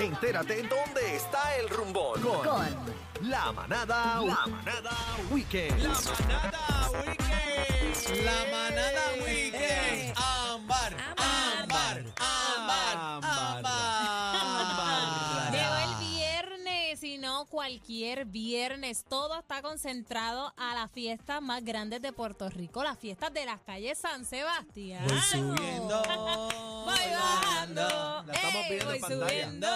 Entérate dónde está el rumbón. Con, La Manada, La Manada Weekend. La manada weekend. La manada cualquier viernes. Todo está concentrado a las fiestas más grandes de Puerto Rico, las fiestas de las calles San Sebastián. Voy subiendo. Voy bajando. La estamos ey, viendo voy en subiendo.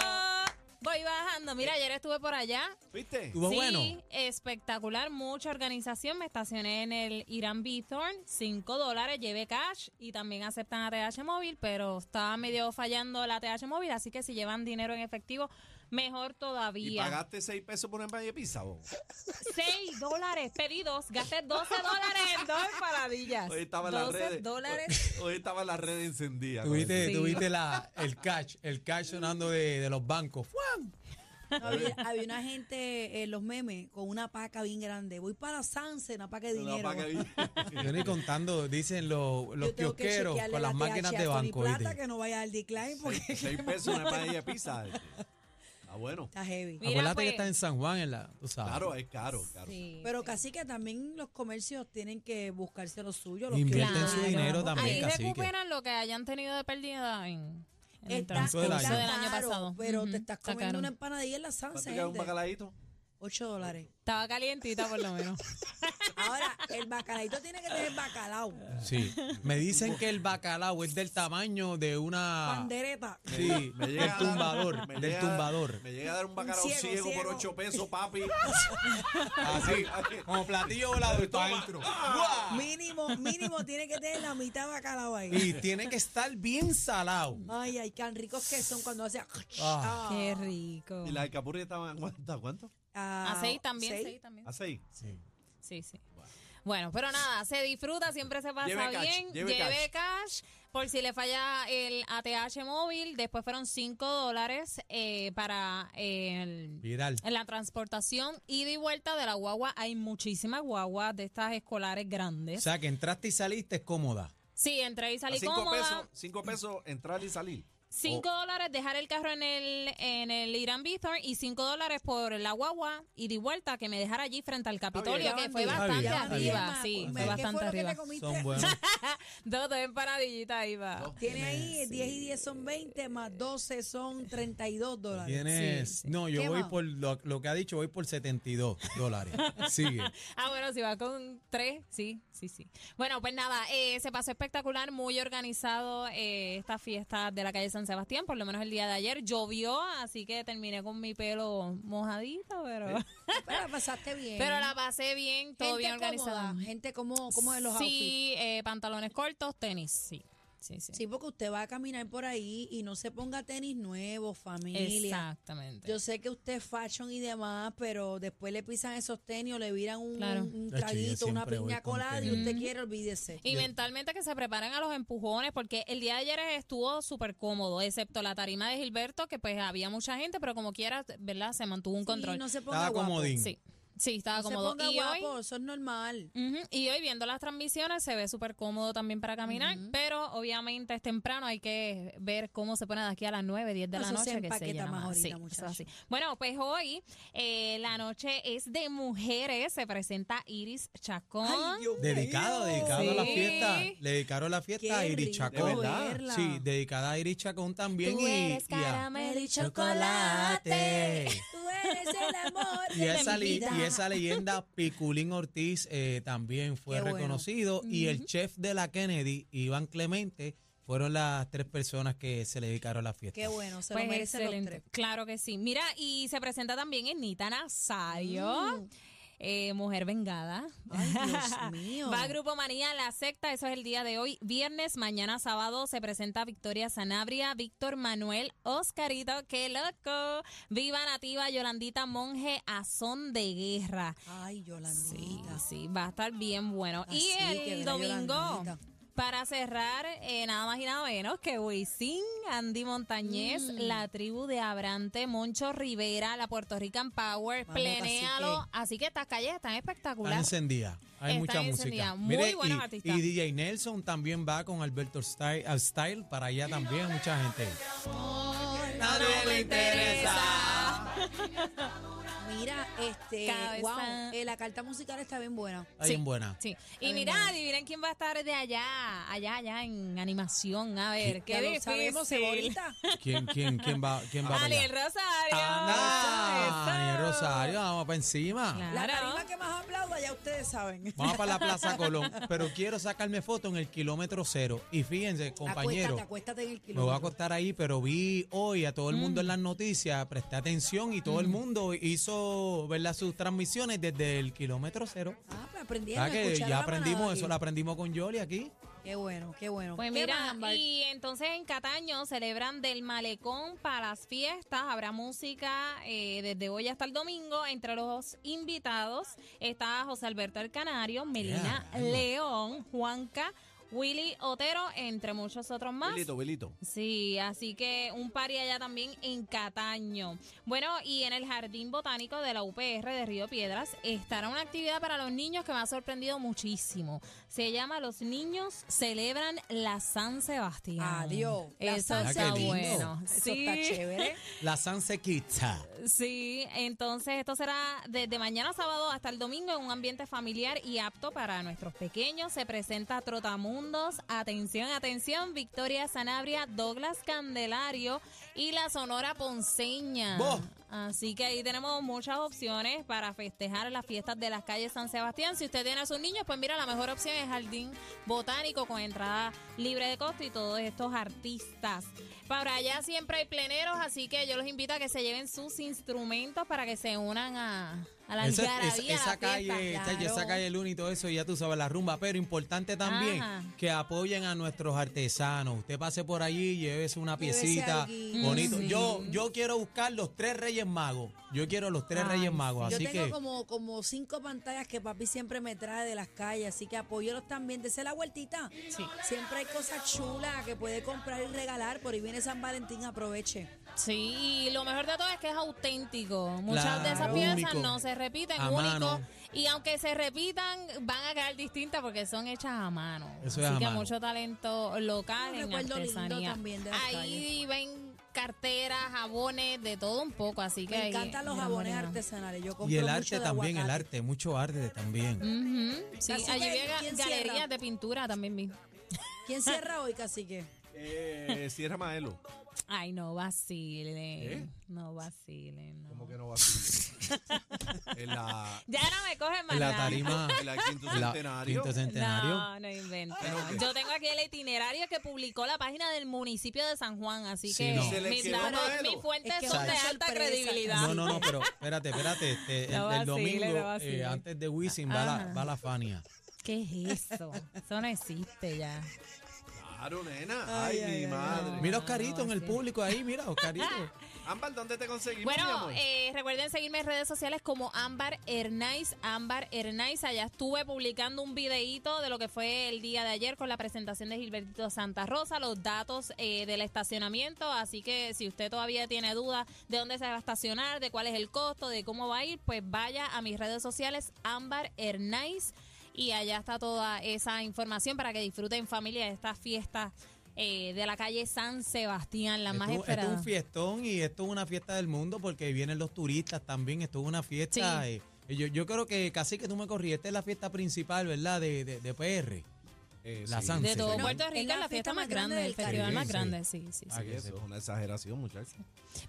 Voy bajando. Mira, ayer estuve por allá. ¿Viste? ¿Estuvo sí, bueno? espectacular, mucha organización. Me estacioné en el Irán Bithorn, 5 dólares, llevé cash y también aceptan ATH móvil, pero estaba medio fallando la ATH móvil, así que si llevan dinero en efectivo, mejor ¿Y todavía. pagaste 6 pesos por un embrague de pizza vos? 6 dólares pedidos, gasté 12 dólares en dos paradillas. Hoy estaba en las 12 redes. dólares. Hoy, hoy estaba en las redes encendidas. Tuviste, Sí. tuviste la, el cash, el cash sonando de, de los bancos. ¡Fuam! Había, había una gente en los memes con una paca bien grande. Voy para Sanse, una paca de dinero. paca bien- Yo ni contando, dicen los, los kiosqueros con las la máquinas de banco. Plata ¿viste? que no vaya al decline porque 6 pesos una embrague de pizza. Ah, bueno. está heavy. Mira, Acuérdate pues. que está en San Juan, en la, tú sabes. Claro, es caro, caro. Sí, Pero sí. casi que también los comercios tienen que buscarse lo suyo. Los Invierten que- su Claro. dinero también, Ahí cacique. recuperan lo que hayan tenido de pérdida en, en el Está, transcurso del está año. del año pasado. Pero Ujú, te estás está comiendo caro. una empanadilla en la ¿Cuánto Sanse. queda un gente. bacalaíto? 8 dólares. Estaba calientita por lo menos. Ahora, el bacalaito tiene que tener bacalao. Sí. Me dicen que el bacalao es del tamaño de una. Pandereta. Sí, Me del llega dar- tumbador. me del llega- tumbador. Me llega a dar un bacalao ciego, ciego, por ciego. 8 pesos, papi. Así, como platillo para adentro. ¡Guau! Mínimo, mínimo tiene que tener la mitad de bacalao ahí. Y tiene que estar bien salado. Ay, ay, tan ricos que son cuando hace. Ah. Qué rico. Y las alcapurrias estaban, ¿cuánto? ¿Cuánto? A seis también, seis. seis también. ¿A 6? Sí. Sí, sí. Bueno, pero nada, se disfruta, siempre se pasa Lleve cash, bien. lleve Lleve cash. Por si le falla el ATH móvil, después fueron 5 dólares eh, para el, Viral. en la transportación ida y vuelta de la guagua. Hay muchísimas guaguas de estas escolares O grandes. sea, que entraste y saliste es cómoda. Sí, entré y salí 5 cómoda. pesos, cinco pesos entrar y salir. 5 Oh. dólares dejar el carro en el, en el Irán Bithorn y 5 dólares por la guagua y de vuelta que me dejara allí frente al Capitolio, que fue bastante está arriba. Sí, ¿Qué fue bastante fue lo que arriba. Son buenos. Dos, dos empanadillitas iba. Tiene ahí 10 y 10 son 20, más 12 son 32 dólares. Tienes. Sí, sí. No, yo ¿Qué voy más? por lo, lo que ha dicho, voy por 72 dólares. Sigue. Ah, bueno, si va con tres, sí, sí, sí. Bueno, pues nada, eh, se pasó espectacular, muy organizado eh, esta fiesta de la calle San Sebastián, por lo menos el día de ayer. Llovió, así que terminé con mi pelo mojadito, pero, Pero la pasaste bien. pero la pasé bien, todo gente bien organizado. cómoda, gente como, como de los outfits. Sí, eh, pantalones cortos, tenis, sí. Sí, sí. Sí, porque usted va a caminar por ahí y no se ponga tenis nuevos, familia. Exactamente. Yo sé que usted es fashion y demás, pero después le pisan esos tenis o le viran un, Claro. un- traguito, una piña colada y usted quiere, olvídese. Y mentalmente que se preparen a los empujones, porque el día de ayer estuvo súper cómodo, excepto la tarima de Gilberto, que pues había mucha gente, pero como quiera, ¿verdad? Se mantuvo un Sí, control. no se ponga Estaba guapo. comodín. Sí, sí, estaba No se cómodo. ponga Y hoy, guapo, eso es normal. Ujú, y hoy viendo las transmisiones se ve súper cómodo también para caminar, pero obviamente es temprano, hay que ver cómo se pone de aquí a las 9, 10 de la Eso se noche. que se llena más ahorita, Sí, eso así. Bueno, pues hoy eh, la noche es de mujeres, se presenta Iris Chacón. Ay, Dedicado, dedicado a la Sí. fiesta. Le dedicaron la fiesta a Qué Iris rico Chacón. ¿De verdad? verla. Sí, dedicada a Iris Chacón también. Tú y, eres y a- caramelo y chocolate. Tú eres el amor Y de esa, mi li- vida. y esa leyenda, Piculín Ortiz, eh, también fue Qué bueno. reconocido. Y el chef de la Kennedy, Iván Clemente, fueron las tres personas que se le dedicaron a la fiesta. Qué bueno, se Pues lo merecen excelente. los tres. Claro que sí. Mira, y se presenta también Enita Nazario. Eh, mujer vengada. Ay, Dios mío. Va a Grupo Manía, la secta, eso es el día de hoy. Viernes, mañana sábado, se presenta Victoria Sanabria, Víctor Manuel, Oscarito, qué loco. Viva Nativa, Yolandita Monje, a son de guerra. Ay, Sí, Yolandita. sí, va a estar bien bueno. Así y el domingo, Yolandita. Para cerrar, eh, nada más y nada menos que Wisin, Andy Montañez, Mm. la tribu de Abrante, Moncho Rivera, la Puerto Rican Power, Vamos, plenéalo. Así que estas calles están Están espectaculares. encendidas. Hay Están mucha música. encendidas. Muy Mire, buenos y, artistas. y DJ Nelson también va con Alberto Style, al Style para allá también, mucha gente. nadie le interesa. Mira, este, wow, eh, la carta musical está bien buena. Está bien buena. Sí. Y mira, adivinen quién va a estar de allá, allá, allá en animación. A ver, Ya qué lo difícil. sabemos, cebolita. ¿Quién, quién, quién va, quién va para Daniel allá? Rosario. Anda, Eso. Daniel Rosario, vamos para encima. Claro. La tarima que más aplauda, ya ustedes saben. Vamos para la Plaza Colón, pero quiero sacarme foto en el kilómetro cero. Y fíjense, compañero, Acuéstate, acuéstate en el me voy a acostar ahí, pero vi hoy a todo el mundo en las noticias, presté atención y todo el mundo hizo ¿verdad? sus transmisiones desde el kilómetro cero. Ah, pues aprendieron ¿Sabes a que escuchar ya aprendimos eso? Lo aprendimos con Yoli aquí. Qué bueno, qué bueno. Pues ¿Qué mira, más, y entonces en Cataño celebran del malecón para las fiestas. Habrá música eh, desde hoy hasta el domingo. Entre los invitados está José Alberto El Canario, Melina Yeah. León, Juanca, Willy Otero, entre muchos otros más. Wilito, Wilito. Sí, así que un party allá también en Cataño. Bueno, y en el Jardín Botánico de la UPR de Río Piedras estará una actividad para los niños que me ha sorprendido muchísimo. Se llama Los niños celebran la San Sebastián. Adiós. La Eso San está bueno. Eso sí. está chévere. La Sanse Kitsa. Sí, entonces esto será desde mañana sábado hasta el domingo en un ambiente familiar y apto para nuestros pequeños. Se presenta Atención, atención, Victoria Sanabria, Douglas Candelario y la Sonora Ponceña. Así que ahí tenemos muchas opciones para festejar las fiestas de las calles San Sebastián. Si usted tiene a sus niños, pues mira, la mejor opción es Jardín Botánico con entrada libre de costo y todos estos artistas. Para allá siempre hay pleneros, así que yo los invito a que se lleven sus instrumentos para que se unan a, a la Esa, algarabía, esa- a la esa fiesta. calle, chacho, esa claro. calle Luna y todo eso, ya tú sabes, la rumba. Pero importante también Ajá. que apoyen a nuestros artesanos. Usted pase por allí, llévese una piecita bonito. Sí. Yo, yo quiero buscar los tres Reyes Magos. Yo quiero los tres Ay, Reyes Magos. Yo Así tengo que como, como cinco pantallas que papi siempre me trae de las calles, así que apóyelos también. Dese la vueltita. Sí. Siempre hay cosas chulas que puede comprar y regalar. Por ahí viene San Valentín, aproveche. Sí, y lo mejor de todo es que es auténtico. Muchas de esas piezas único. no se repiten, A único. mano. Y aunque se repitan, van a quedar distintas porque son hechas a mano. Eso es Así a que mano. mucho talento local Un en recuerdo lindo artesanía. también de las Ahí ven carteras, jabones, de todo un poco, así que Me encantan los jabones artesanales. Yo compro y el arte también, el arte, mucho arte también. Ujú, Sí, Así allí vi ga- ¿quién galerías cierra? de pintura también vi. ¿Quién cierra hoy, cacique? Eh, Sierra Maelo. Ay, no vacilen. ¿Eh? No vacilen. no. ¿Cómo que no va a ser? en la, Ya no me cogen más En la tarima, en la quinto centenario. quinto centenario. No, no invento. ¿Pero no. qué? Yo tengo aquí el itinerario que publicó la página del municipio de San Juan, así Sí, que no. Mis, datos- mis fuentes Es que son de alta sorpresa. credibilidad. No, no, no, pero espérate, espérate. Este, el, No el vacile, domingo, no vacile. eh, antes de Wisin, va la, va la Fania. ¿Qué es eso? Eso no existe ya. Claro, nena. Ay, mi madre. Mira Oscarito en el público ahí, mira, Oscarito. Ámbar, ¿dónde te conseguimos, mi Bueno, amor? eh, recuerden seguirme en redes sociales como Ámbar Hernais, Ámbar Hernais. Allá estuve publicando un videíto de lo que fue el día de ayer con la presentación de Gilbertito Santa Rosa, los datos eh, del estacionamiento. Así que si usted todavía tiene dudas de dónde se va a estacionar, de cuál es el costo, de cómo va a ir, pues vaya a mis redes sociales Ámbar Hernais y allá está toda esa información para que disfruten en familia de esta fiesta eh, de la calle San Sebastián, la más esto, esto es esperada. un fiestón y esto es una fiesta del mundo porque vienen los turistas también. Esto es una fiesta. Sí. eh, yo, yo creo que casi que tú me corrí. Esta es la fiesta principal, ¿verdad? De, de, de PR. Eh, la sí. Sanse. De todo Bueno, Puerto Rico la es la fiesta más grande, del el festival Caribe. más Sí, grande, sí, sí, sí. Ah, que Eso es una exageración, muchachos.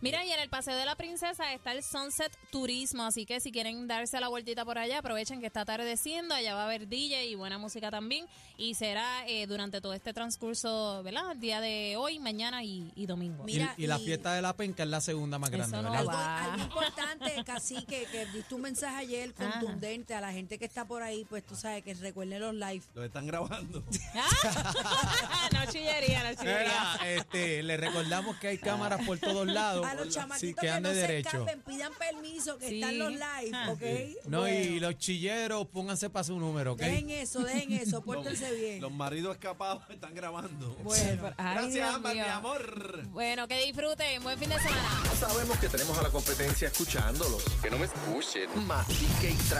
Mira, y en el Paseo de la Princesa está el Sunset Turismo, así que si quieren darse la vueltita por allá, aprovechen que está atardeciendo, allá va a haber DJ y buena música también, y será eh, durante todo este transcurso, ¿verdad? El día de hoy, mañana y, y domingo. Y- Mira, y, la y- fiesta de la penca es la segunda más Eso grande, no ¿verdad? Algo, va. algo importante, Cacique, que diste un mensaje ayer Ajá. contundente a la gente que está por ahí, pues tú sabes que recuerden los live. Lo están grabando. No chillería, no chillería. Mira, este, le recordamos que hay cámaras por todos lados. A los Sí, chamaquitos que que no se derecho. escapen, pidan permiso, que Sí. están los live, Ah. ¿ok? No, y los chilleros, pónganse para su número, ¿ok? Dejen eso, dejen eso, pórtense bien. Los maridos escapados están grabando. Bueno, Ay, Gracias, Ámbar, mi amor. Bueno, que disfruten, buen fin de semana. Sabemos que tenemos a la competencia escuchándolos. Que no me escuchen. Matique y